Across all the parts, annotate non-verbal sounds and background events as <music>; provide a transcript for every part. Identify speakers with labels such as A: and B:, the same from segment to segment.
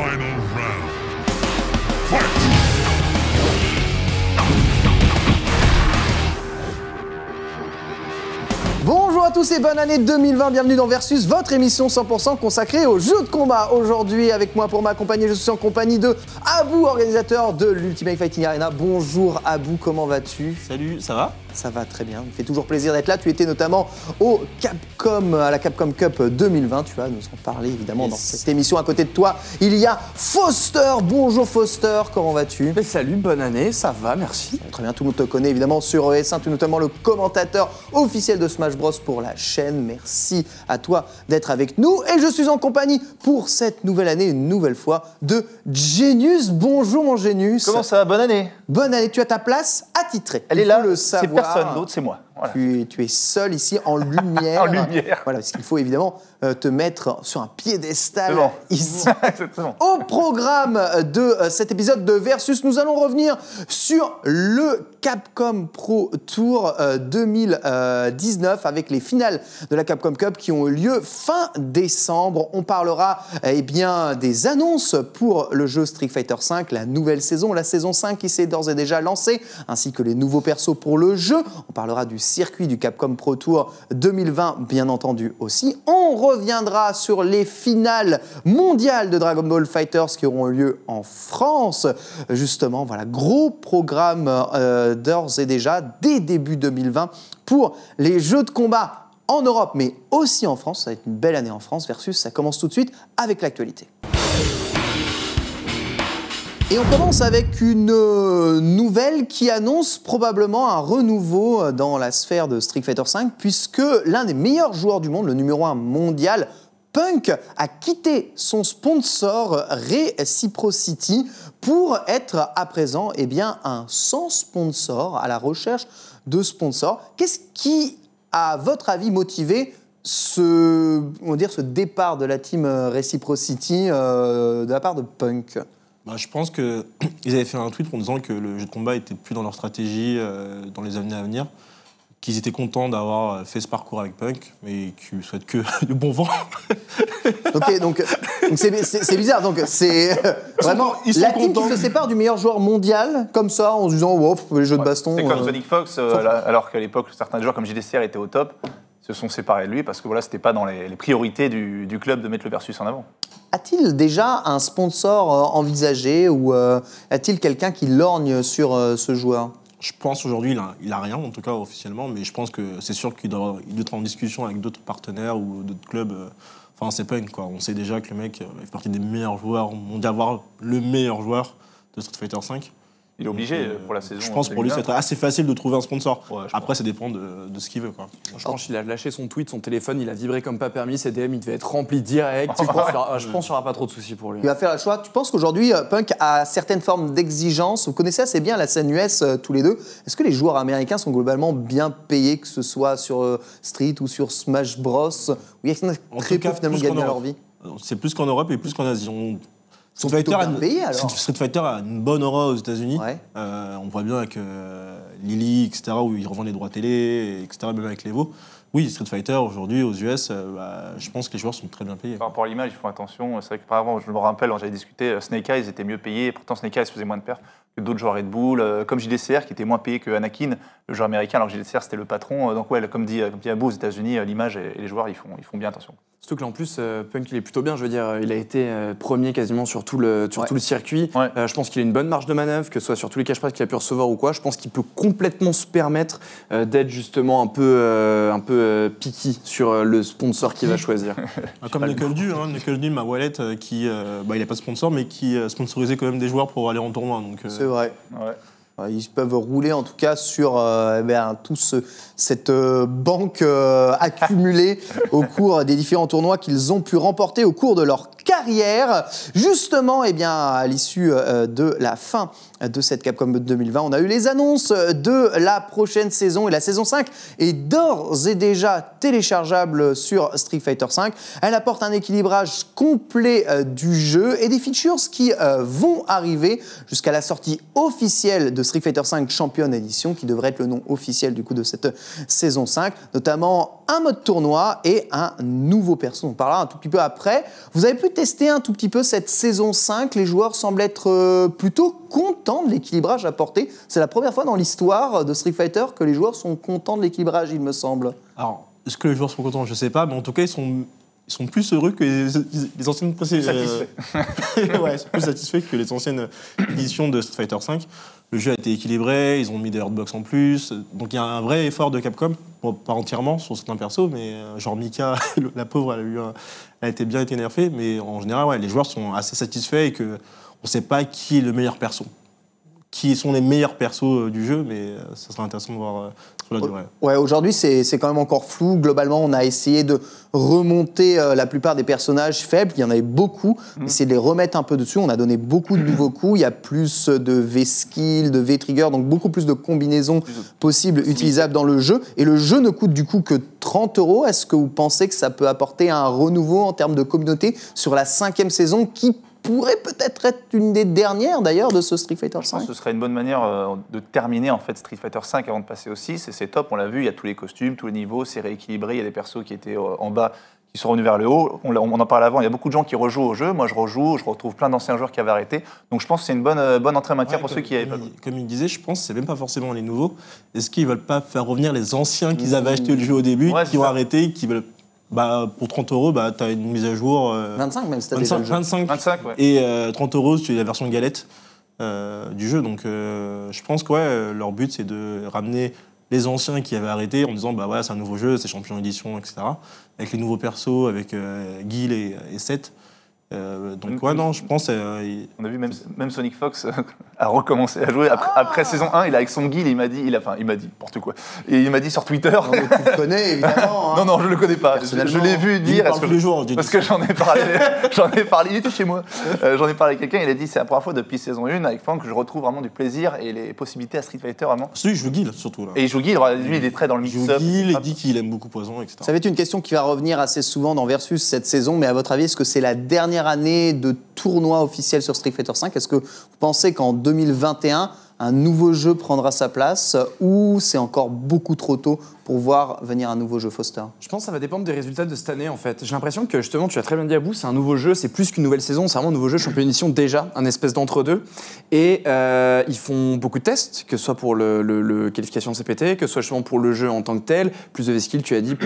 A: Final round. Fight!
B: Bonjour à tous et bonne année 2020, bienvenue dans Versus, votre émission 100% consacrée aux jeux de combat. Aujourd'hui, avec moi pour m'accompagner, je suis en compagnie de Abou, organisateur de l'Ultimate Fighting Arena. Bonjour Abou, comment vas-tu?
C: Salut, ça va?
B: Ça va très bien, il me fait toujours plaisir d'être là. Tu étais notamment au Capcom, à la Capcom Cup 2020. Tu vas nous en parler évidemment
C: Yes.
B: dans cette émission. À côté de toi, il y a Foster. Bonjour Foster, comment vas-tu?
D: Mais salut, bonne année, ça va, merci.
B: Très bien, tout le monde te connaît évidemment sur ES1, tu es notamment le commentateur officiel de Smash Bros pour la chaîne. Merci à toi d'être avec nous. Et je suis en compagnie pour cette nouvelle année, une nouvelle fois, de Genius. Bonjour mon Genius.
E: Comment ça va? Bonne année
B: Bonne année, tu as ta place attitrée.
E: Elle est là, c'est personne d'autre, c'est moi. Voilà.
B: Tu es, tu es seul ici en <laughs> lumière.
E: En lumière.
B: Voilà, parce qu'il faut évidemment euh, te mettre sur un piédestal
E: bon. <laughs>
B: ici. <laughs> Au programme de euh, cet épisode de Versus, nous allons revenir sur le Capcom Pro Tour euh, 2019 avec les finales de la Capcom Cup qui ont eu lieu fin décembre. On parlera euh, eh bien, des annonces pour le jeu Street Fighter V, la nouvelle saison, la saison 5 qui s'est d'ores et déjà lancée, ainsi que les nouveaux persos pour le jeu. On parlera du circuit du Capcom Pro Tour 2020, bien entendu aussi. On reviendra sur les finales mondiales de Dragon Ball Fighters qui auront lieu en France. Justement, voilà, gros programme euh, d'ores et déjà dès début 2020 pour les jeux de combat en Europe, mais aussi en France. Ça va être une belle année en France versus ça commence tout de suite avec l'actualité. Et on commence avec une euh, nouvelle qui annonce probablement un renouveau euh, dans la sphère de Street Fighter V, puisque l'un des meilleurs joueurs du monde, le numéro 1 mondial, Punk, a quitté son sponsor Reciprocity pour être à présent eh bien, un sans sponsor, à la recherche de sponsors. Qu'est-ce qui, à votre avis, motivé ce, on va dire, ce départ de la team euh, Reciprocity de la part de Punk?
C: Bah, Je pense qu'ils <clears throat> avaient fait un tweet en disant que le jeu de combat était plus dans leur stratégie euh, dans les années à venir, qu'ils étaient contents d'avoir fait ce parcours avec Punk, mais qu'ils souhaitent que <laughs> de bon vent. <laughs>
B: Ok, donc c'est bizarre. Donc c'est euh, vraiment
C: ils sont
B: la team
C: contents.
B: qui se sépare du meilleur joueur mondial comme ça en se disant wow, les jeux de baston.
E: C'est comme
B: euh,
E: Sonic Fox, euh, là, alors qu'à l'époque, certains joueurs comme JDCR étaient au top, se sont séparés de lui parce que voilà, c'était pas dans les, les priorités du, du club de mettre le versus en avant.
B: A-t-il déjà un sponsor euh, envisagé ou euh, a-t-il quelqu'un qui lorgne sur euh, ce joueur?
C: Je pense aujourd'hui, il a, il a rien, en tout cas officiellement, mais je pense que c'est sûr qu'il doit, il doit être en discussion avec d'autres partenaires ou d'autres clubs. euh, Enfin, c'est Punk, quoi. On sait déjà que le mec euh, fait partie des meilleurs joueurs mondiaux, voire le meilleur joueur de Street Fighter V.
E: Il est obligé
C: Donc, euh,
E: pour la saison.
C: Je pense pour lui,
E: 2020.
C: c'est assez facile de trouver un sponsor.
E: Ouais,
C: Après, ça dépend de, de ce qu'il veut, quoi.
D: Je pense qu'il a lâché son tweet, son téléphone, il a vibré comme pas permis, ses DM, il devait être rempli direct. Je pense qu'il y aura- je pense qu'il n'y aura pas trop de soucis pour lui.
B: Il va faire le choix. Tu penses qu'aujourd'hui euh, Punk a certaines formes d'exigence? Vous connaissez assez bien la scène US euh, tous les deux. Est-ce que les joueurs américains sont globalement bien payés, que ce soit sur euh, Street ou sur Smash Bros? Ou il y a très
C: En
B: peu finalement gagnent leur
C: Europe.
B: vie?
C: C'est plus qu'en Europe et plus qu'en Asie. On- Street Fighter, a
B: bien
C: une-
B: payés, alors.
C: Street Fighter a une bonne aura aux États-Unis.
B: Ouais.
C: Euh, on voit bien avec euh, Lily, etc., où ils revendent les droits télé, etc., même avec l'Evo. Oui, Street Fighter, aujourd'hui, aux US, euh, bah, je pense que les joueurs sont très bien payés.
E: Par rapport à l'image, ils font attention. C'est vrai que par avant, je me rappelle, quand j'avais discuté, euh, Snake Eyes était mieux payé. et Pourtant, Snake Eyes faisait moins de perfs que d'autres joueurs Red Bull, euh, comme JDCR qui était moins payé que Anakin, le joueur américain, alors que JDCR c'était le patron. Euh, Donc, ouais, comme dit, comme dit Abou, aux États-Unis, l'image et, et les joueurs, ils font, ils font bien attention.
D: Surtout que là, en plus, euh, Punk, il est plutôt bien. Je veux dire, il a été euh, premier quasiment sur tout le, sur
B: Ouais.
D: tout le circuit.
E: Ouais.
D: Euh, je pense qu'il a une bonne marge de manœuvre, que ce soit sur tous les cash prizes qu'il a pu recevoir ou quoi. Je pense qu'il peut complètement se permettre euh, d'être justement un peu, euh, un peu euh, picky sur euh, le sponsor qu'il va choisir. <laughs>
C: Ah, comme Knuckle Du, hein, Knuckle Du, ma wallet, euh, qui, euh, bah, il n'a pas de sponsor, mais qui euh, sponsorisait quand même des joueurs pour aller en tournoi. Donc, euh,
B: C'est vrai.
E: Ouais.
B: Euh, Ils peuvent rouler en tout cas sur euh, eh ce- cette euh, banque euh, <laughs> accumulée au cours des différents tournois qu'ils ont pu remporter au cours de leur Justement, eh bien, à l'issue euh, de la fin de cette Capcom 2020, on a eu les annonces de la prochaine saison et la saison 5 est d'ores et déjà téléchargeable sur Street Fighter V. Elle apporte un équilibrage complet euh, du jeu et des features qui euh, vont arriver jusqu'à la sortie officielle de Street Fighter V Champion Edition, qui devrait être le nom officiel du coup de cette saison 5, notamment un mode tournoi et un nouveau perso. On parlera un tout petit peu après. Vous avez pu tester un tout petit peu cette saison 5. Les joueurs semblent être euh, plutôt contents de l'équilibrage apporté. C'est la première fois dans l'histoire de Street Fighter que les joueurs sont contents de l'équilibrage, il me semble.
C: Alors, est-ce que les joueurs sont contents? Je sais pas, mais en tout cas, ils sont, ils sont plus heureux que les, les anciennes
E: Satisfaits. <laughs>
C: ouais, ils sont plus satisfaits que les anciennes éditions de Street Fighter V. Le jeu a été équilibré, ils ont mis des hardbox en plus. Donc il y a un vrai effort de Capcom, pas entièrement sur certains persos, mais euh, genre Mika, <laughs> la pauvre, elle a, eu été bien été nerfée. Mais en général, les joueurs sont assez satisfaits et que on sait pas qui est le meilleur perso. Qui sont les meilleurs persos euh, du jeu, mais euh, ça sera intéressant de voir euh, sur la durée.
B: Ouais, aujourd'hui, c'est c'est quand même encore flou. Globalement, on a essayé de remonter la plupart des personnages faibles. Il y en avait beaucoup. Essayer de les remettre un peu dessus. On a donné beaucoup de nouveaux coups. Il y a plus de V-skill, de V-trigger, donc beaucoup plus de combinaisons possibles utilisables dans le jeu. Et le jeu ne coûte du coup que 30 euros. Est-ce que vous pensez que ça peut apporter un renouveau en termes de communauté sur la cinquième saison qui pourrait peut-être être une des dernières d'ailleurs de ce Street Fighter
E: Je pense
B: 5
E: que ce serait une bonne manière euh, de terminer en fait Street Fighter 5 avant de passer au 6 et c'est top, on l'a vu, il y a tous les costumes, tous les niveaux, c'est rééquilibré, il y a des persos qui étaient euh, en bas qui sont revenus vers le haut. On, en parlait avant, il y a beaucoup de gens qui rejouent au jeu, moi je rejoue, je retrouve plein d'anciens joueurs qui avaient arrêté. Donc je pense que c'est une bonne, euh, bonne entrée en matière
C: Ouais,
E: pour
C: comme-
E: ceux qui avaient pas
C: comme,
E: joué.
C: il, comme il disait, je pense que c'est même pas forcément les nouveaux. Est-ce qu'ils veulent pas faire revenir les anciens qu'ils avaient acheté le jeu au début,
E: Ouais,
C: qui ont
E: ça.
C: arrêté, qui veulent. Bah, pour 30 euros, bah, tu as une mise à jour. euh,
B: 25 même, si t'as déjà
C: 25,
B: le jeu.
C: 25,
E: 25, ouais.
C: et euh, 30 euros, c'est la version galette euh, du jeu. Donc euh, je pense que ouais, euh, leur but, c'est de ramener les anciens qui avaient arrêté en disant bah ouais, c'est un nouveau jeu, c'est champion édition, etc. Avec les nouveaux persos, avec euh, Guile et, et Seth. Euh, donc ouais, non, je pense. euh, il-
E: On a vu même, même Sonic Fox euh, <laughs> a recommencé à jouer après,
B: Ah.
E: après saison 1, il est avec son guild, il m'a dit, il a, enfin il m'a dit n'importe quoi. Et il m'a dit sur Twitter.
B: Non, mais tu le connais <laughs> évidemment. hein.
E: Non, non, je le connais pas. Je, l'ai vu
C: il
E: dire.
C: parle
E: est-ce que
C: tous les jours.
E: Parce que j'en ai parlé, <laughs> j'en ai parlé, il était chez moi. Euh, j'en ai parlé à quelqu'un, il a dit c'est la première fois depuis saison 1 avec Franck que je retrouve vraiment du plaisir et les possibilités à Street Fighter vraiment.
C: Celui, je joue Guile surtout là.
E: Et il joue Guild, lui il est très dans le
C: il joue
E: mix-up.
C: Il dit qu'il aime beaucoup Poison, etc.
B: Ça va être une question qui va revenir assez souvent dans Versus cette saison, mais à votre avis, est-ce que c'est la dernière année de tournoi officiel sur Street Fighter V Est-ce que vous pensez qu'en 2021, un nouveau jeu prendra sa place ou c'est encore beaucoup trop tôt pour voir venir un nouveau jeu Foster
D: Je pense que ça va dépendre des résultats de cette année en fait. J'ai l'impression que justement, tu as très bien dit à bout, c'est un nouveau jeu, c'est plus qu'une nouvelle saison, c'est vraiment un nouveau jeu champion édition déjà, un espèce d'entre-deux. Et euh, ils font beaucoup de tests, que ce soit pour le, qualification CPT, que ce soit justement pour le jeu en tant que tel, plus de V-skill, tu as dit.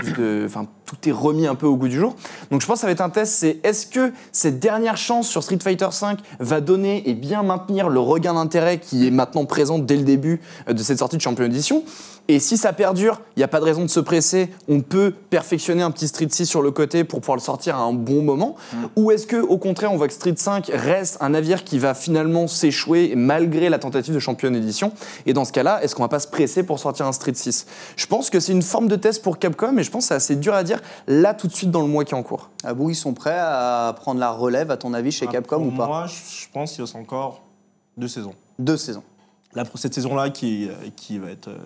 D: Enfin, tout est remis un peu au goût du jour. Donc je pense que ça va être un test, c'est est-ce que cette dernière chance sur Street Fighter V va donner et bien maintenir le regain d'intérêt qui est maintenant présent dès le début euh, de cette sortie de champion édition et si ça perdure, il n'y a pas de raison de se presser. On peut perfectionner un petit Street 6 sur le côté pour pouvoir le sortir à un bon moment. Ou est-ce que, au contraire, on voit que Street 5 reste un navire qui va finalement s'échouer malgré la tentative de championne édition? Et dans ce cas-là, est-ce qu'on va pas se presser pour sortir un Street 6 Je pense que c'est une forme de test pour Capcom et je pense que c'est assez dur à dire là tout de suite dans le mois qui est en cours.
B: Abou, ils sont prêts à prendre la relève, à ton avis, chez
C: Ah,
B: Capcom ou pas?
C: Moi, je pense qu'il reste encore deux saisons.
B: Deux saisons.
C: Là, pour cette saison-là qui, euh, qui va être. euh,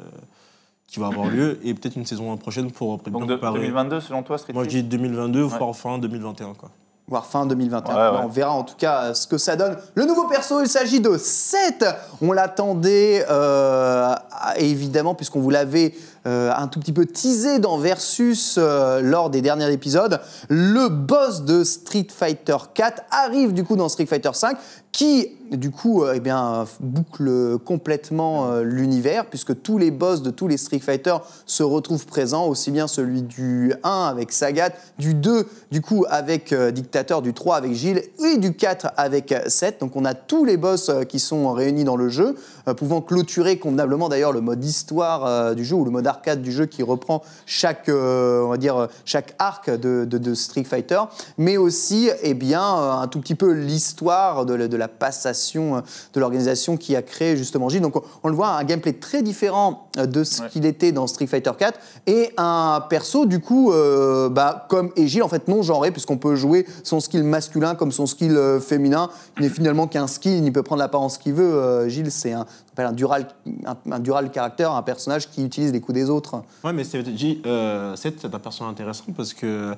C: qui va avoir lieu et peut-être une saison prochaine pour bien
E: Donc de-
C: préparer.
E: 2022 selon toi Street
C: Moi je dis 2022
E: Ouais.
C: voire fin 2021 quoi.
B: voire fin 2021.
E: Ouais, ouais.
B: On verra en tout cas ce que ça donne. Le nouveau perso, il s'agit de 7. On l'attendait euh, évidemment puisqu'on vous l'avait euh, un tout petit peu teasé dans Versus euh, lors des derniers épisodes. Le boss de Street Fighter 4 arrive du coup dans Street Fighter 5 qui du coup euh, eh bien, boucle complètement euh, l'univers puisque tous les boss de tous les Street Fighter se retrouvent présents, aussi bien celui du 1 avec Sagat, du 2 du coup avec euh, Dictateur, du 3 avec Gilles et du 4 avec Seth. Donc on a tous les boss qui sont réunis dans le jeu, pouvant clôturer convenablement d'ailleurs le mode histoire du jeu ou le mode arcade du jeu qui reprend chaque, on va dire, chaque arc de, Street Fighter, mais aussi eh bien, un tout petit peu l'histoire de la passation euh, de l'organisation qui a créé justement Gilles. Donc on, on le voit, un gameplay très différent euh, de ce
E: Ouais.
B: qu'il était dans Street Fighter 4 et un perso du coup euh, bah, comme Egil en fait non genré puisqu'on peut jouer son skill masculin comme son skill euh, féminin il n'est finalement qu'un skill il peut prendre l'apparence qu'il veut Euh, Gilles c'est un, un dural un, un dural caractère un personnage qui utilise les coups des autres
C: Ouais mais c'est J- un personnage intéressant parce que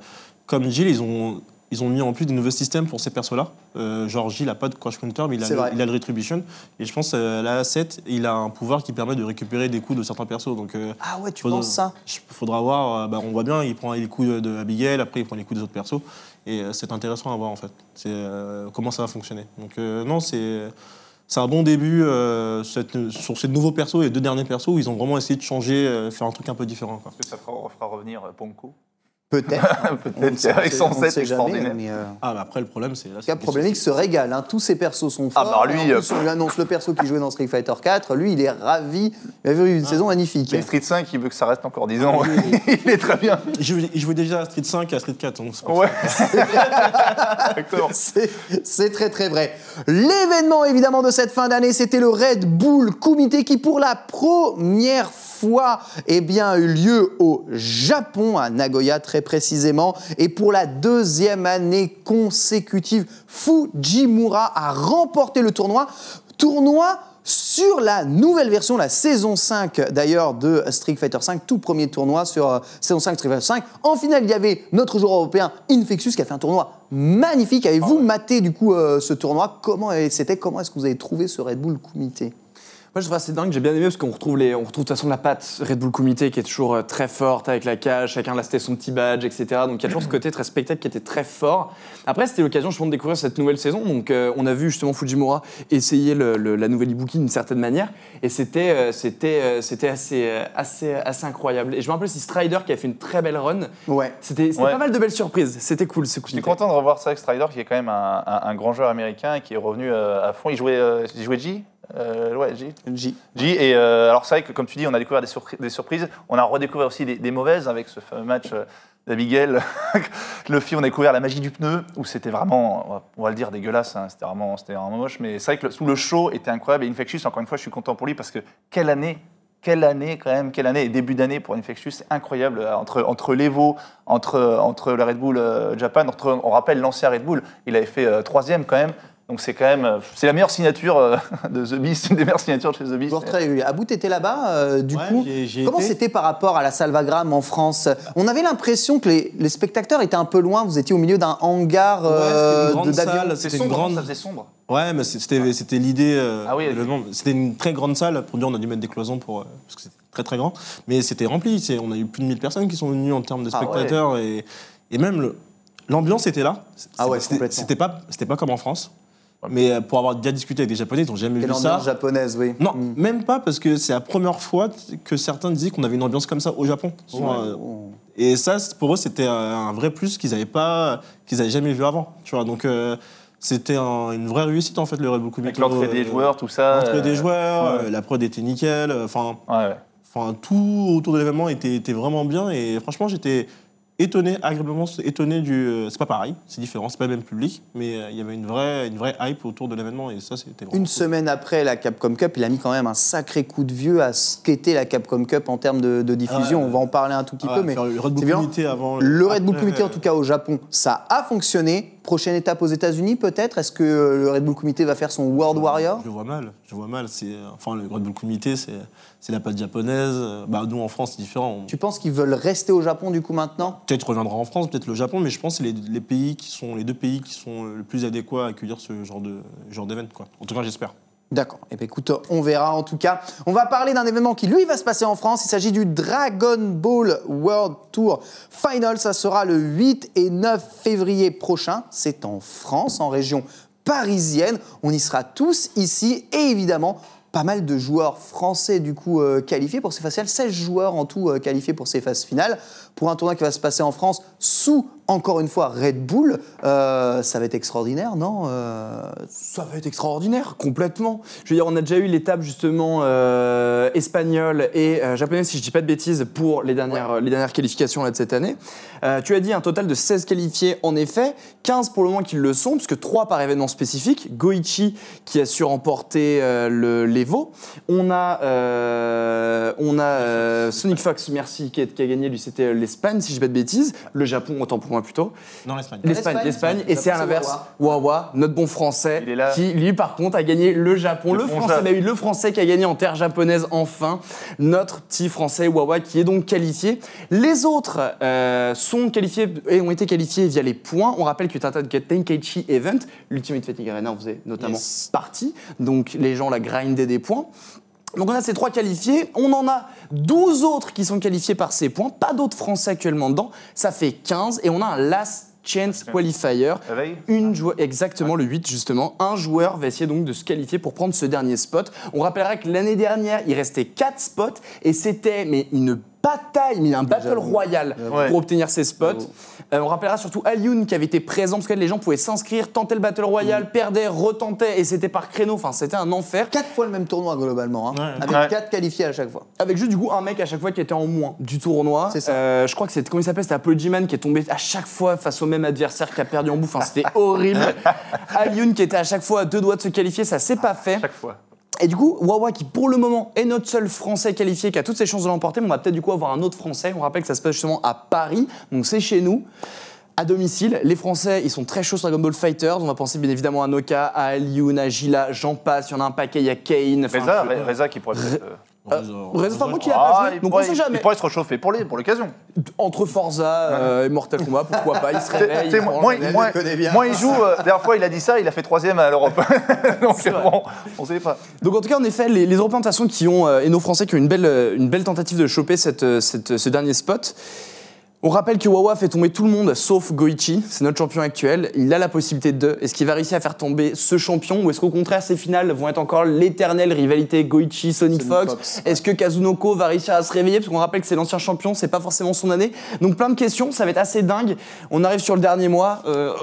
C: comme Jill ils ont ils ont mis en plus des nouveaux systèmes pour ces persos-là. Euh, genre il n'a pas de crash counter, mais il a, le,
B: vrai.
C: il a le retribution. Et je pense euh, la 7, il a un pouvoir qui permet de récupérer des coups de certains persos. Donc, euh,
B: Ah ouais, tu
C: faudra-
B: penses ça?
C: je- faudra voir. euh, bah, on voit bien, il prend les coups de, de Abigail, après il prend les coups des autres persos. Et euh, c'est intéressant à voir en fait. C'est euh, comment ça va fonctionner. Donc euh, non, c'est c'est un bon début euh, cette- sur ces nouveaux persos, les deux derniers persos où ils ont vraiment essayé de changer, euh, faire un truc un peu différent. Quoi.
E: Est-ce que ça fera, fera revenir Ponko
B: Peut-être. <laughs>
E: Peut-être avec son set
B: sait jamais,
E: extraordinaire.
B: mais, euh,
C: Ah, bah après, le problème, c'est
B: tout cas, Problémique se régale. hein. Tous ses persos sont
E: Ah,
B: forts.
E: bah, lui,
B: plus,
E: euh,
B: on lui annonce le perso qui jouait dans Street Fighter 4. Lui, il est ravi. Il a eu une saison magnifique.
E: Mais Street 5, il veut que ça reste encore 10 ans.
B: Ah, oui, <laughs>
E: il est très bien.
C: Il jouait, il jouait déjà à Street 5 et à Street 4. donc c'est pour
E: Ouais. Exactement. <laughs>
B: C'est c'est très très vrai. L'événement évidemment de cette fin d'année, c'était le Red Bull Kumite qui pour la première fois eh bien, a eu lieu au Japon, à Nagoya très précisément. Et pour la deuxième année consécutive, Fujimura a remporté le tournoi. Tournoi sur la nouvelle version, la saison 5 d'ailleurs de Street Fighter 5, tout premier tournoi sur euh, saison 5 Street Fighter 5. En finale, il y avait notre joueur européen Infectious qui a fait un tournoi magnifique. Avez-vous maté du coup euh, ce tournoi? Comment c'était Comment est-ce que vous avez trouvé ce Red Bull Kumite?
D: Moi, je trouve assez dingue, j'ai bien aimé parce qu'on retrouve, les, on retrouve de toute façon la patte Red Bull Comité qui est toujours euh, très forte avec la cage, chacun là c'était son petit badge, etc. Donc il y a toujours ce côté très spectacle qui était très fort. Après, c'était l'occasion, je pense, de découvrir cette nouvelle saison. Donc euh, on a vu justement Fujimura essayer le- le- la nouvelle Ibuki d'une certaine manière et c'était euh, c'était euh, c'était assez, assez, assez incroyable. Et je me rappelle aussi Strider qui a fait une très belle run.
B: Ouais.
D: C'était
E: Ouais.
D: pas mal de belles surprises, c'était cool ce coup
E: Je suis content de revoir Zack Strider, qui est quand même un, un- un grand joueur américain et qui est revenu à fond. Il jouait, il jouait G? Euh, Ouais.
B: J.
E: J, et euh, alors c'est vrai que comme tu dis, on a découvert des, surpri- des surprises. On a redécouvert aussi des, des mauvaises avec ce fameux match euh, d'Abigail. <laughs> Luffy, on a découvert la magie du pneu, où c'était vraiment, on va- on va le dire, dégueulasse. hein. C'était vraiment, vraiment moche. Mais c'est vrai que le, sous le show était incroyable. Et Infectious, encore une fois, je suis content pour lui parce que quelle année quelle année quand même, quelle année et début d'année pour Infectious, c'est incroyable euh, entre entre l'Evo, entre entre le Red Bull euh, Japan, entre on rappelle l'ancien Red Bull, il avait fait troisième quand même, donc c'est quand même euh, c'est la meilleure signature euh, <laughs> de The Beast, une des meilleures signatures de chez The Beast.
B: Joueur très régulier. Abou, t'étais là-bas, euh, du
C: Ouais,
B: coup.
C: j'ai- j'y
B: Comment
C: étais.
B: c'était par rapport à la Salvagram en France? On avait l'impression que les, les spectateurs étaient un peu loin. Vous étiez au milieu d'un hangar
C: Ouais, c'était une
B: euh,
C: grande
B: de d'avions.
C: salle,
E: C'est
C: c'était une
E: sombre,
C: grande.
E: ça faisait sombre.
C: Ouais, mais c'était c'était l'idée. euh,
E: Ah oui.
C: C'était une très grande salle. Pour dire, on a dû mettre des cloisons pour, euh, parce que c'était très très grand. Mais c'était rempli. On a eu plus de 1000 personnes qui sont venues en termes de
B: Ah ouais.
C: spectateurs. et, et même le- l'ambiance était là.
B: Ah ouais,
C: C'était-
B: complètement.
C: C'était pas, c'était pas comme en France. Mais euh, pour avoir déjà discuté avec des Japonais, ils n'ont jamais
B: Quelle
C: vu ça.
B: japonaise, oui.
C: Non,
B: Mm.
C: même pas parce que c'est la première fois que certains disaient qu'on avait une ambiance comme ça au Japon. Euh,
B: Oh.
C: Et ça, pour eux, c'était un un vrai plus qu'ils n'avaient pas, qu'ils avaient jamais vu avant. Tu vois, donc euh, c'était un- une vraie réussite en fait le Red Bull
E: Avec l'entrée des
C: euh,
E: joueurs, tout ça.
C: L'entrée des
E: euh,
C: joueurs,
E: ouais.
C: euh, la prod était nickel. euh, Enfin,
E: Ouais,
C: tout autour de l'événement était, était vraiment bien et franchement, j'étais étonné, agréablement étonné du. euh, C'est pas pareil, c'est différent, c'est pas le même public, mais euh, il y avait une vraie, une vraie hype autour de l'événement et ça, c'était vraiment
B: Une
C: cool.
B: semaine après la Capcom Cup, il a mis quand même un sacré coup de vieux à ce qu'était la Capcom Cup en termes de, de diffusion.
C: Ah.
B: On va en parler un tout petit
C: Ah,
B: peu, mais
C: le Red Bull. Comité avant.
B: Le Red Bull Comité, en tout cas au Japon, ça a fonctionné. Prochaine étape aux États-Unis, peut-être? Est-ce que euh, le Red Bull Comité va faire son World Warrior?
C: Je vois mal, je vois mal. C'est, enfin, le Red Bull Comité, c'est, c'est la patte japonaise. Bah, nous, en France, c'est différent. On-
B: Tu penses qu'ils veulent rester au Japon du coup maintenant?
C: Peut-être reviendra en France, peut-être le Japon, mais je pense que c'est les, les pays qui sont les deux pays qui sont le plus adéquats à accueillir ce genre de genre d'événement. En tout cas, j'espère.
B: D'accord. Eh bien, écoute, on verra en tout cas. On va parler d'un événement qui, lui, va se passer en France. Il s'agit du Dragon Ball World Tour Final. Ça sera le 8 et 9 février prochain. C'est en France, en région parisienne. On y sera tous ici et évidemment. Pas mal de joueurs français du coup euh, qualifiés pour ces phases finales, 16 joueurs en tout euh, qualifiés pour ces phases finales. Pour un tournoi qui va se passer en France sous, encore une fois, Red Bull, euh, ça va être extraordinaire, non Euh,
D: Ça va être extraordinaire, complètement. Je veux dire, on a déjà eu l'étape justement euh, espagnole et japonaise, si je dis pas de bêtises, pour les dernières, les dernières qualifications là, de cette année. Tu as dit un total de 16 qualifiés en effet, 15 pour le moment qui le sont, puisque 3 par événement spécifique. Goichi qui a su remporter le l'Evo. On a, on a Sonic Fox, merci, qui a, qui a gagné, lui c'était l'Espagne, si je dis pas de bêtises. Le Japon, autant pour moi, mois plus tôt.
C: Non, l'Espagne.
D: L'Espagne. Et c'est à l'inverse, Wawa, notre bon français,
E: Il est là.
D: qui lui par contre a gagné le Japon.
E: Le
D: Le,
E: bon
D: français,
E: Jap.
D: bah oui, le français qui a gagné en terre japonaise enfin. Notre petit français Wawa qui est donc qualifié. Les autres euh, sont qualifiés et ont été qualifiés via les points. On rappelle que Tata Tenkaichi Event, l'Ultimate Fighting Arena en faisait notamment
C: Yes.
D: partie. Donc les gens la grindaient des points. Donc on a ces trois qualifiés, on en a 12 autres qui sont qualifiés par ces points, pas d'autres Français actuellement dedans, ça fait 15 et on a un last chance qualifier. Une joueur, exactement le 8 justement, un joueur va essayer donc de se qualifier pour prendre ce dernier spot. On rappellera que l'année dernière, il restait 4 spots. Et c'était mais une bataille, mais un battle royal
E: Ouais.
D: pour obtenir ces spots. Euh, on rappellera surtout Alioun qui avait été présent parce que les gens pouvaient s'inscrire, tenter le battle royal, perdaient, retentaient et c'était par créneau. Enfin, c'était un enfer.
B: Quatre fois le même tournoi globalement, hein,
C: Ouais.
B: avec
E: Ouais.
B: quatre qualifiés à chaque fois.
D: Avec juste du coup un mec à chaque fois qui était en moins du tournoi.
B: C'est ça.
D: Euh, je crois que c'était comment il s'appelle C'était qui est tombé à chaque fois face au même adversaire qui a perdu en bouffe. Enfin, c'était <laughs> horrible. Alioun qui était à chaque fois à deux doigts de se qualifier, ça s'est pas fait.
E: Chaque fois.
D: Et du coup, Wawa qui pour le moment est notre seul Français qualifié qui a toutes ses chances de l'emporter, mais on va peut-être du coup avoir un autre Français. On rappelle que ça se passe justement à Paris, donc c'est chez nous. À domicile, les Français, ils sont très chauds sur Dragon Ball Fighters. On va penser bien évidemment à Noka, à Alioun, à Gila, j'en passe. Il y en a un paquet, il y a Kane.
E: Reza,
D: je-
E: Reza qui pourrait peut-être. Euh,
D: Reza, enfin, moi qui l'a
E: ah,
D: pas joué,
E: il
D: donc on sait jamais.
E: Il pourrait se réchauffer pour les- pour l'occasion.
D: Entre Forza euh, et Mortal Kombat, pourquoi pas, il se réveille.
E: Sais,
D: il prend
E: Moi,
D: le-
B: elle
E: moi-
B: le connaît bien.
E: moi, il joue. euh, La dernière fois, il a dit ça, il a fait troisième à l'Europe. <laughs> <laughs> Donc, bon, on sait pas.
D: Donc en tout cas, en effet, les, les Européens de toute façon qui ont, euh, et nos Français qui ont une belle, euh, une belle tentative de choper cette, euh, cette- ce dernier spot. On rappelle que Wawa fait tomber tout le monde sauf Goichi, c'est notre champion actuel. Il a la possibilité de. Est-ce qu'il va réussir à faire tomber ce champion ou est-ce qu'au contraire, ces finales vont être encore l'éternelle rivalité Goichi-Sonic
B: Sonic
D: Fox,
B: Fox,
D: Est-ce que Kazunoko va réussir à se réveiller? Parce qu'on rappelle que c'est l'ancien champion, c'est pas forcément son année. Donc plein de questions, ça va être assez dingue. On arrive sur le dernier mois. euh,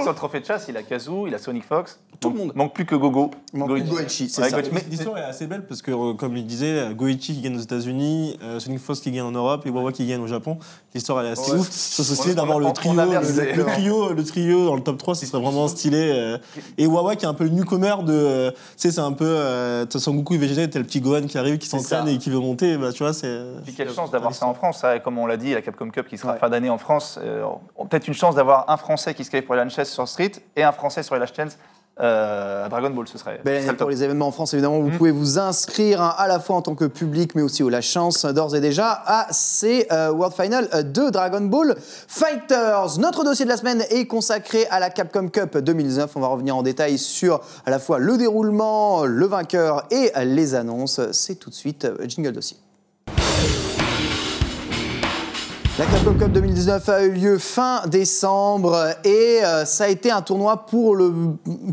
E: Sur le trophée de chasse, il a Kazoo, il a Sonic Fox.
D: Tout le monde.
E: Manque plus que Gogo.
B: Il manque Goichi, c'est
E: Ouais,
B: ça.
E: Goichi. Mais-
C: L'histoire est assez belle parce que, euh, comme il disait, euh, Goichi qui gagne aux États-Unis, euh, Sonic Fox qui gagne en Europe et Wawa qui gagne au Japon. L'histoire elle est assez
E: Ouais.
C: ouf. Ce serait d'avoir le trio, le, trio, le trio dans le top 3, ce serait vraiment stylé. euh. Et Wawa qui est un peu le newcomer de, euh, tu sais, c'est un peu, euh, de Son Goku et Vegeta, t'as le petit Gohan qui arrive, qui s'entraîne et qui veut monter, bah tu vois, c'est.
E: Puis quelle chance d'avoir ça en France, ça, comme on l'a dit, la Capcom Cup qui sera
B: Ouais.
E: fin d'année en France. euh, Peut-être une chance d'avoir un Français qui se qualifie pour les Last Chance sur Street et un Français sur les Last Chance euh, à Dragon Ball, ce serait. ce
B: Belle
E: serait
B: année
E: le
B: pour les événements en France, évidemment. Vous
E: Mm.
B: pouvez vous inscrire hein, à la fois en tant que public, mais aussi au la chance d'ores et déjà à ces euh, World Final euh, de Dragon Ball Fighters. Notre dossier de la semaine est consacré à la Capcom Cup 2019. On va revenir en détail sur à la fois le déroulement, le vainqueur et les annonces. C'est tout de suite euh, Jingle Dossier. La Capcom Cup 2019 a eu lieu fin décembre et euh, ça a été un tournoi pour le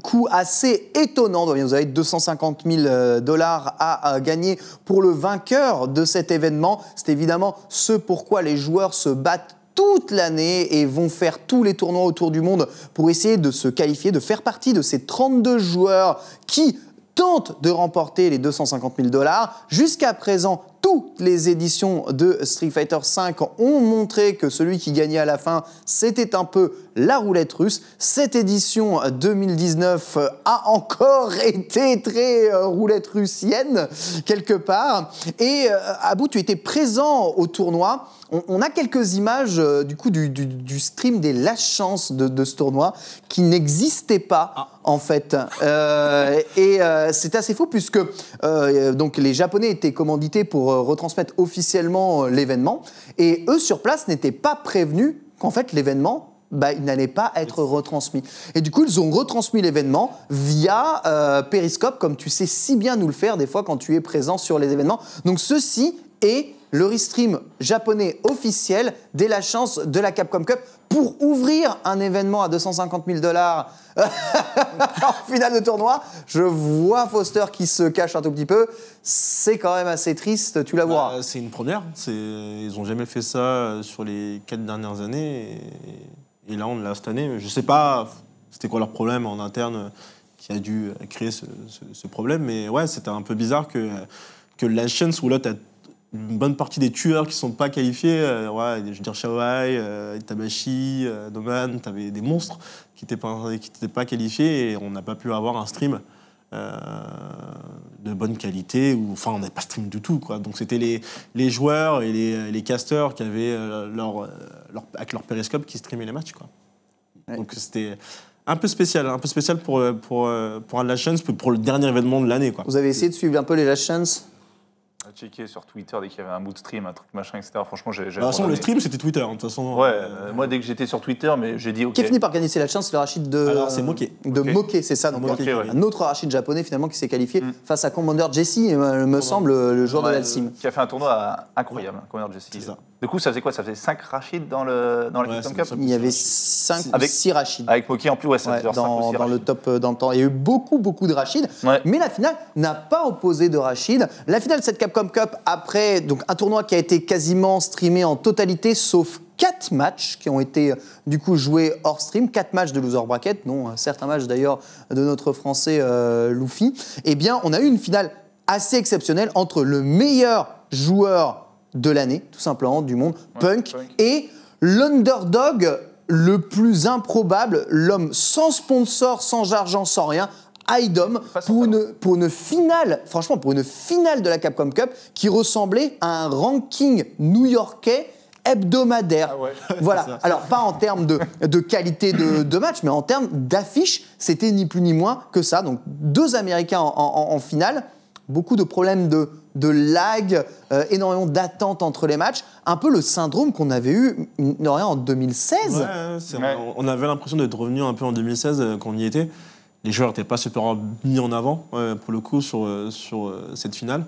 B: coup assez étonnant. Vous avez 250 000 euh, dollars à, euh, gagner pour le vainqueur de cet événement. C'est évidemment ce pourquoi les joueurs se battent toute l'année et vont faire tous les tournois autour du monde pour essayer de se qualifier, de faire partie de ces 32 joueurs qui tentent de remporter les 250 000 dollars. Jusqu'à présent, toutes les éditions de Street Fighter V ont montré que celui qui gagnait à la fin, c'était un peu la roulette russe. Cette édition 2019 a encore <laughs> été très euh, roulette russienne, quelque part. Et euh, Abou, tu étais présent au tournoi. On, on a quelques images euh, du coup du, du- du stream des last chances de, de ce tournoi qui n'existait pas en fait. Euh, et c'est assez fou puisque donc les Japonais étaient commandités pour retransmettre officiellement euh, l'événement et eux sur place n'étaient pas prévenus qu'en fait l'événement bah, il n'allait pas être retransmis. Et du coup, ils ont retransmis l'événement via euh, Periscope, comme tu sais si bien nous le faire des fois quand tu es présent sur les événements. Donc ceci est le restream japonais officiel dès la chance de la Capcom Cup pour ouvrir un événement à 250 000 dollars <laughs> en finale de tournoi. Je vois Foster qui se cache un tout petit peu. C'est quand même assez triste, tu la vois.
C: Bah, c'est une première. Ils n'ont jamais fait ça euh, sur les quatre dernières années. Et, là, on l'a cette année. Je sais pas c'était quoi leur problème en interne euh, qui a dû euh, créer ce, problème. Mais ouais, c'était un peu bizarre que, que la où là, tu as une bonne partie des tueurs qui sont pas qualifiés. euh, ouais, je veux dire Shawai, euh, Itabashi, euh, Doman, tu avais des monstres qui n'étaient pas, qui pas qualifiés et on n'a pas pu avoir un stream euh, de bonne qualité. Ou, enfin, on n'avait pas stream du tout. Quoi. Donc c'était les, les joueurs et les, les casters qui avaient euh, leur, leur- avec leur périscope qui streamaient les matchs. Quoi.
B: Ouais.
C: Donc c'était un peu spécial, un peu spécial pour, pour, pour un chance, pour le dernier événement de l'année.
B: Vous avez essayé de suivre un peu les Last Chance?
E: À checker sur Twitter dès qu'il y avait un bout de stream, un truc machin, etc. Franchement, j'ai.
C: De toute façon, le stream, c'était Twitter. hein, De toute façon,
E: Ouais,
C: euh,
E: euh, moi dès que j'étais sur Twitter, mais j'ai dit ok.
B: Qui a fini par gagner ces Last Chance C'est le Rachid de.
C: Alors, c'est Moké.
B: De
E: Moké.
B: Moké, c'est ça. Donc,
C: Moké,
B: un-
E: ouais.
B: un autre Rachid japonais finalement qui s'est qualifié
E: Mm.
B: face à Commander Jesse, euh, me semble, le joueur de
E: Ouais,
B: l'Alcim.
E: Qui a fait un tournoi incroyable, Commander Jesse.
C: C'est ça.
E: Du coup, ça faisait quoi? Ça faisait 5 Rachid dans le dans la
C: c'est
E: Cup?
B: Il y avait 5 ou
E: Avec-
B: 6 Rachid.
E: Avec Moki en plus, ouais, ça
B: Ouais,
E: faisait
B: dans, dans le top euh, dans le temps. Il y a eu beaucoup, beaucoup de Rachid.
E: Ouais.
B: Mais la finale n'a pas opposé de Rachid. La finale de cette Capcom Cup, après donc, un tournoi qui a été quasiment streamé en totalité, sauf 4 matchs qui ont été euh, du coup joués hors stream, 4 matchs de loser bracket, dont un certain match d'ailleurs de notre français euh, Luffy, eh bien on a eu une finale assez exceptionnelle entre le meilleur joueur de l'année, tout simplement, du monde, Punk,
E: Punk.
B: et l'underdog le plus improbable, l'homme sans sponsor, sans argent, sans rien, Idom, pour une, pour une finale, franchement, pour une finale de la Capcom Cup qui ressemblait à un ranking new-yorkais hebdomadaire.
E: Ah ouais. <laughs>
B: Voilà. Alors, pas en termes de, de qualité de, de match, mais en termes d'affiche, c'était ni plus ni moins que ça. Donc, deux Américains en, en- en finale, beaucoup de problèmes de, de lag, euh, énormément d'attentes entre les matchs. Un peu le syndrome qu'on avait eu, en 2016.
C: Ouais,
E: Ouais.
C: On avait l'impression d'être revenu un peu en 2016 euh, quand on y était. Les joueurs n'étaient pas super mis en avant euh, pour le coup sur, euh, sur euh, cette finale.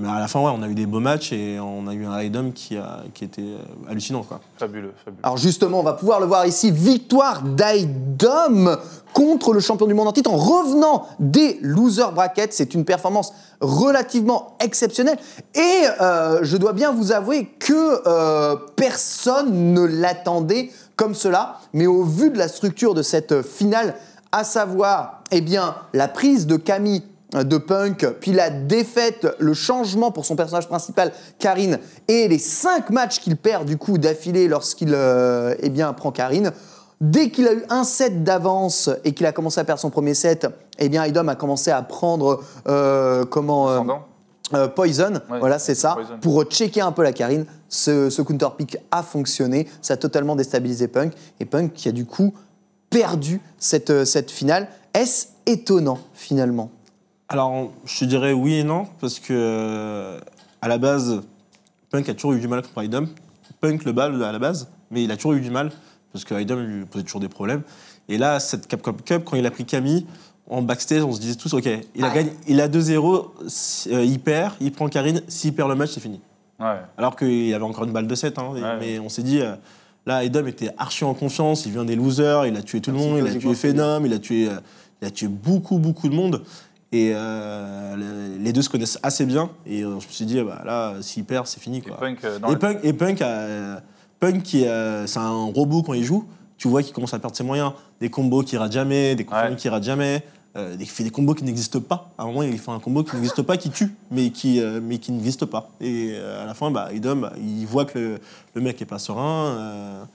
C: Mais à la fin, ouais, on a eu des beaux matchs et on a eu un Idom qui, a, qui était hallucinant. Quoi.
E: Fabuleux, fabuleux.
B: Alors justement, on va pouvoir le voir ici, victoire d'Aidom contre le champion du monde en titre en revenant des loser brackets. C'est une performance relativement exceptionnelle. Et euh, je dois bien vous avouer que euh, personne ne l'attendait comme cela. Mais au vu de la structure de cette finale, à savoir eh bien, la prise de Camille euh, de Punk, puis la défaite, le changement pour son personnage principal, Karine, et les cinq matchs qu'il perd du coup d'affilée lorsqu'il euh, eh bien, prend Karine. Dès qu'il a eu un set d'avance et qu'il a commencé à perdre son premier set, eh bien, Idom a commencé à prendre euh, comment euh, euh, Poison,
E: Ouais,
B: voilà, c'est ça,
E: Poison.
B: pour checker un peu la Karine. Ce, ce counter pick a fonctionné, ça a totalement déstabilisé Punk, et Punk qui a du coup perdu cette, euh, cette finale. Est-ce étonnant finalement?
C: Alors, je te dirais oui et non, parce que euh, à la base, Punk a toujours eu du mal contre Idom. Punk le bat à la base, mais il a toujours eu du mal, parce que Idom lui posait toujours des problèmes. Et là, cette Capcom Cup, quand il a pris Camille, en backstage, on se disait tous, ok, il a, gagné, il a 2-0, si- euh, il perd, il prend Karine, s'il perd le match, c'est fini.
E: Ouais.
C: Alors qu'il avait encore une balle de 7, hein,
E: Ouais.
C: mais on s'est dit, euh, là, Edom était archi en confiance, il vient des losers, il a tué tout le monde, il a tué Phenom, il a tué, euh, il a tué beaucoup, beaucoup de monde. Et euh, le- les deux se connaissent assez bien, et euh, je me suis dit, ah bah, là, s'il perd, c'est fini.
E: Et
C: Quoi.
E: Punk, euh,
C: Et
E: le-
C: Punk, et Punk, euh, euh, c'est un robot quand il joue, tu vois qu'il commence à perdre ses moyens. Des combos qui ratent jamais, des combos
E: Ouais.
C: qui ratent jamais. Euh, il fait des combos qui n'existent pas. À un moment, il fait un combo qui n'existe pas, qui tue, mais qui, euh, mais qui n'existe pas. Et euh, à la fin, bah, Idom, bah, il voit que le, le mec est pas serein,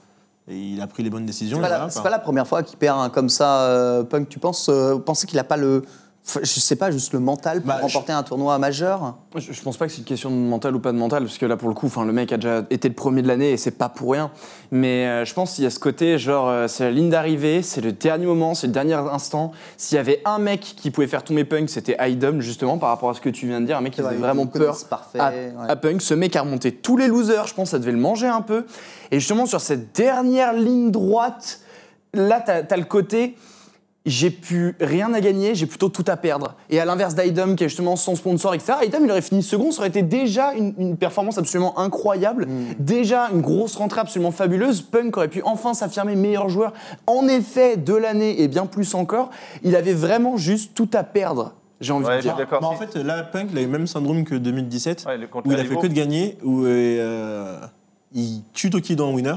C: et il a pris les bonnes décisions.
B: C'est pas, la- pas la première fois qu'il perd un comme ça, Punk. Tu penses, pensez qu'il a pas le. Je sais pas, juste le mental pour
C: Bah,
B: remporter un tournoi majeur?
D: Je, je pense pas que c'est une question de mental ou pas de mental, parce que là, pour le coup, le mec a déjà été le premier de l'année et c'est pas pour rien. Mais euh, je pense qu'il y a ce côté, genre, euh, c'est la ligne d'arrivée, c'est le dernier moment, c'est le dernier instant. S'il y avait un mec qui pouvait faire tomber Punk, c'était Idom, justement, par rapport à ce que tu viens de dire, un mec qui
B: ils
D: vraiment peur
B: parfait,
D: à,
B: ouais.
D: à Punk. Ce mec a remonté tous les losers, je pense, ça devait le manger un peu. Et justement, sur cette dernière ligne droite, là, t'as as le côté j'ai pu rien à gagner, j'ai plutôt tout à perdre. Et à l'inverse d'Idom, qui est justement sans sponsor, etc., Idom, il aurait fini second, ça aurait été déjà une, une performance absolument incroyable, déjà une grosse rentrée absolument fabuleuse. Punk aurait pu enfin s'affirmer meilleur joueur, en effet, de l'année et bien plus encore. Il avait vraiment juste tout à perdre, j'ai envie
E: Ouais,
D: de dire.
C: Bah, en fait, là, Punk, il a eu le même syndrome que 2017,
E: Ouais, le- contre
C: où il a fait que de gagner, où euh, il tue Toki dans Winner,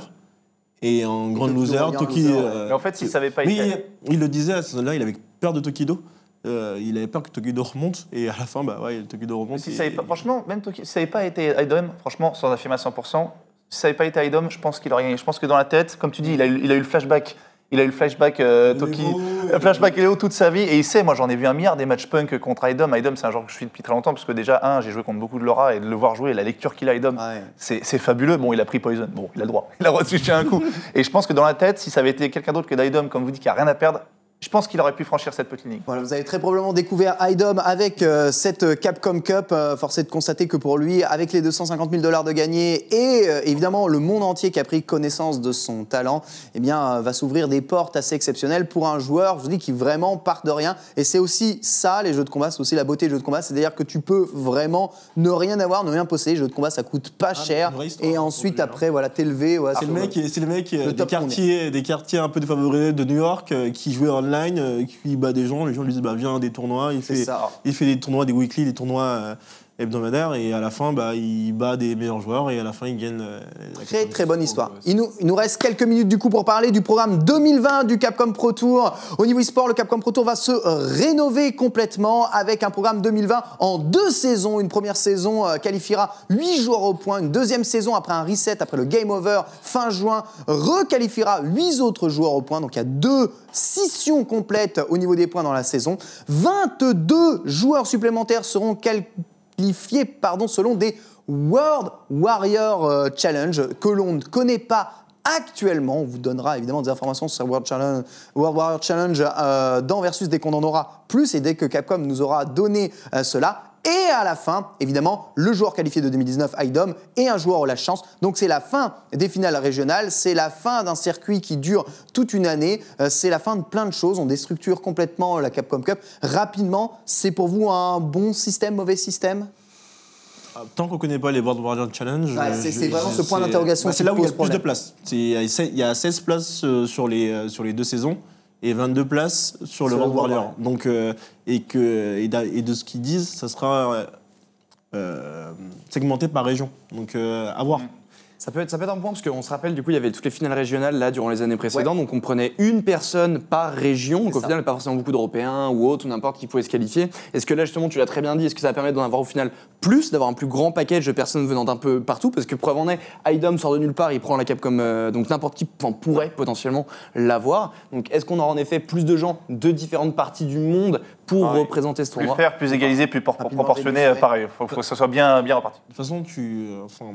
C: et en grand loser, Toki.
B: loser, ouais.
C: euh,
E: Mais en fait, s'il savait pas
C: Oui,
E: été-
C: il le disait à ce moment-là, il avait peur de Tokido. Euh, il avait peur que Tokido remonte et à la fin, bah ouais, Tokido remonte.
E: Si
C: et-
E: ça avait pas, franchement, même si ça n'avait pas été Idom, franchement, sans affirmer à 100%, si ça n'avait pas été Idom, je pense qu'il aurait gagné. Je pense que dans la tête, comme tu dis, il a il a eu le flashback Il a eu le flashback euh, Toki, le flashback Léo toute sa vie et il sait. Moi, j'en ai vu un milliard des matchs punk contre Idom. Idom, c'est un joueur que je suis depuis très longtemps parce que déjà un, j'ai joué contre beaucoup de Laura et de le voir jouer, la lecture qu'il a Idom,
B: Ouais.
E: c'est c'est fabuleux. Bon, il a pris Poison. Bon, il a le droit. Il a le droit de switcher un coup. <laughs> et je pense que dans la tête, si ça avait été quelqu'un d'autre que Didom, comme vous dites, qui a rien à perdre, je pense qu'il aurait pu franchir cette petite ligne.
B: Voilà, vous avez très probablement découvert IDOM avec euh, cette euh, Capcom Cup. Euh, force est de constater que pour lui, avec les 250 000 dollars de gagnés et euh, évidemment le monde entier qui a pris connaissance de son talent, eh bien, euh, va s'ouvrir des portes assez exceptionnelles pour un joueur, je vous dis, qui vraiment part de rien. Et c'est aussi ça, les jeux de combat, c'est aussi la beauté des jeux de combat, c'est-à-dire que tu peux vraiment ne rien avoir, ne rien posséder. Les jeux de combat, ça coûte pas
C: Ah,
B: cher.
C: histoire,
B: Et
C: hein,
B: ensuite,
C: hein.
B: après, voilà, t'élever. Voilà,
C: C'est le mec, c'est le mec
B: Le
C: des quartiers, des quartiers un peu défavorisés de New York euh, qui jouait online, euh, qui bat des gens. Les gens lui disent bah viens à des tournois. Il fait,
B: ça.
C: il fait des tournois, des weekly, des tournois hebdomadaires et à la fin bah il bat des meilleurs joueurs et à la fin il gagne. euh, la
B: Très bonne histoire. Il nous, il nous reste quelques minutes du coup pour parler du programme 2020 du Capcom Pro Tour. Au niveau e-sport, le Capcom Pro Tour va se rénover complètement avec un programme 2020 en deux saisons. Une première saison euh, qualifiera 8 joueurs au point. Une deuxième saison après un reset, après le Game Over fin juin, requalifiera 8 autres joueurs au point. Donc il y a deux scissions complètes au niveau des points dans la saison. 22 joueurs supplémentaires seront pardon, selon des World Warrior euh, Challenge que l'on ne connaît pas actuellement. On vous donnera évidemment des informations sur World, Challenge, World Warrior Challenge euh, dans Versus dès qu'on en aura plus et dès que Capcom nous aura donné euh, cela. Et à la fin, évidemment, le joueur qualifié de 2019, IDOM, et un joueur au la chance. Donc c'est la fin des finales régionales, c'est la fin d'un circuit qui dure toute une année, euh, c'est la fin de plein de choses. On déstructure complètement la Capcom Cup. Rapidement, c'est pour vous un bon système, mauvais système?
C: Ah, Tant qu'on connaît pas les World Warrior Challenge,
B: c'est- vraiment ce point d'interrogation
C: bah, c'est là où il y a le plus de places. C'est- Il y a seize- il y a 16 places euh, sur les, euh, sur les deux saisons et 22 places sur le World Warrior. Donc, euh, et, que, et, de ce qu'ils disent, ça sera euh, euh, segmenté par région. Donc, euh, à voir.
D: Ça peut, être, ça peut être un point parce qu'on se rappelle, du coup, il y avait toutes les finales régionales là durant les années précédentes. Donc on prenait une personne par région. Donc au
B: ça.
D: final, pas forcément beaucoup d'Européens ou autres ou n'importe qui pouvait se qualifier. Est-ce que là, justement, tu l'as très bien dit, est-ce que ça va permettre d'en avoir au final plus, d'avoir un plus grand package de personnes venant d'un peu partout? Parce que preuve en est, IDOM sort de nulle part, il prend la Capcom, euh, donc n'importe qui enfin, pourrait potentiellement l'avoir. Donc est-ce qu'on aura en effet plus de gens de différentes parties du monde pour
E: Ah oui.
D: représenter ce
E: Plus
D: tournoi
E: faire, plus égalisé, plus
B: Rapidement
E: proportionné,
B: réduit,
E: euh, pareil. Il faut, faut que ça soit bien, bien reparti.
C: De toute façon, tu, euh, enfin,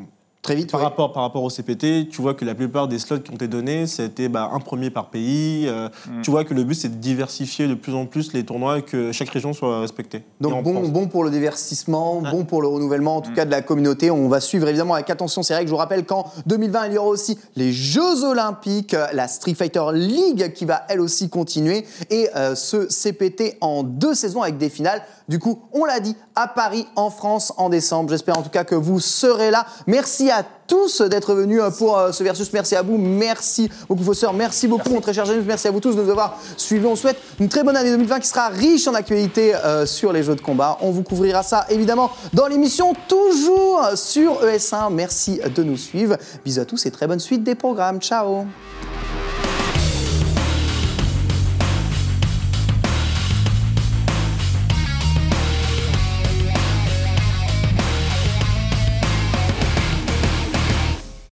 B: Très vite,
C: par,
B: ouais.
C: rapport, par rapport au CPT, tu vois que la plupart des slots qui ont été donnés, c'était bah, un premier par pays. euh,
B: Mm.
C: Tu vois que le but, c'est de diversifier de plus en plus les tournois et que chaque région soit respectée.
B: Donc bon, bon pour le divertissement,
C: Ouais.
B: bon pour le renouvellement en tout cas de la communauté. On va suivre évidemment avec attention ces règles. Je vous rappelle qu'en 2020, il y aura aussi les Jeux Olympiques, euh, la Street Fighter League qui va elle aussi continuer et euh, ce CPT en deux saisons avec des finales. Du coup, on l'a dit, à Paris, en France, en décembre. J'espère en tout cas que vous serez là. Merci à tous d'être venus euh, pour euh, ce versus. Merci à vous. Merci beaucoup, Fosseur. Merci beaucoup, mon très cher Janus. Merci à vous tous de nous avoir suivis. On souhaite une très bonne année 2020 qui sera riche en actualités euh, sur les jeux de combat. On vous couvrira ça évidemment dans l'émission toujours sur ES1. Merci de nous suivre. Bisous à tous et très bonne suite des programmes. Ciao.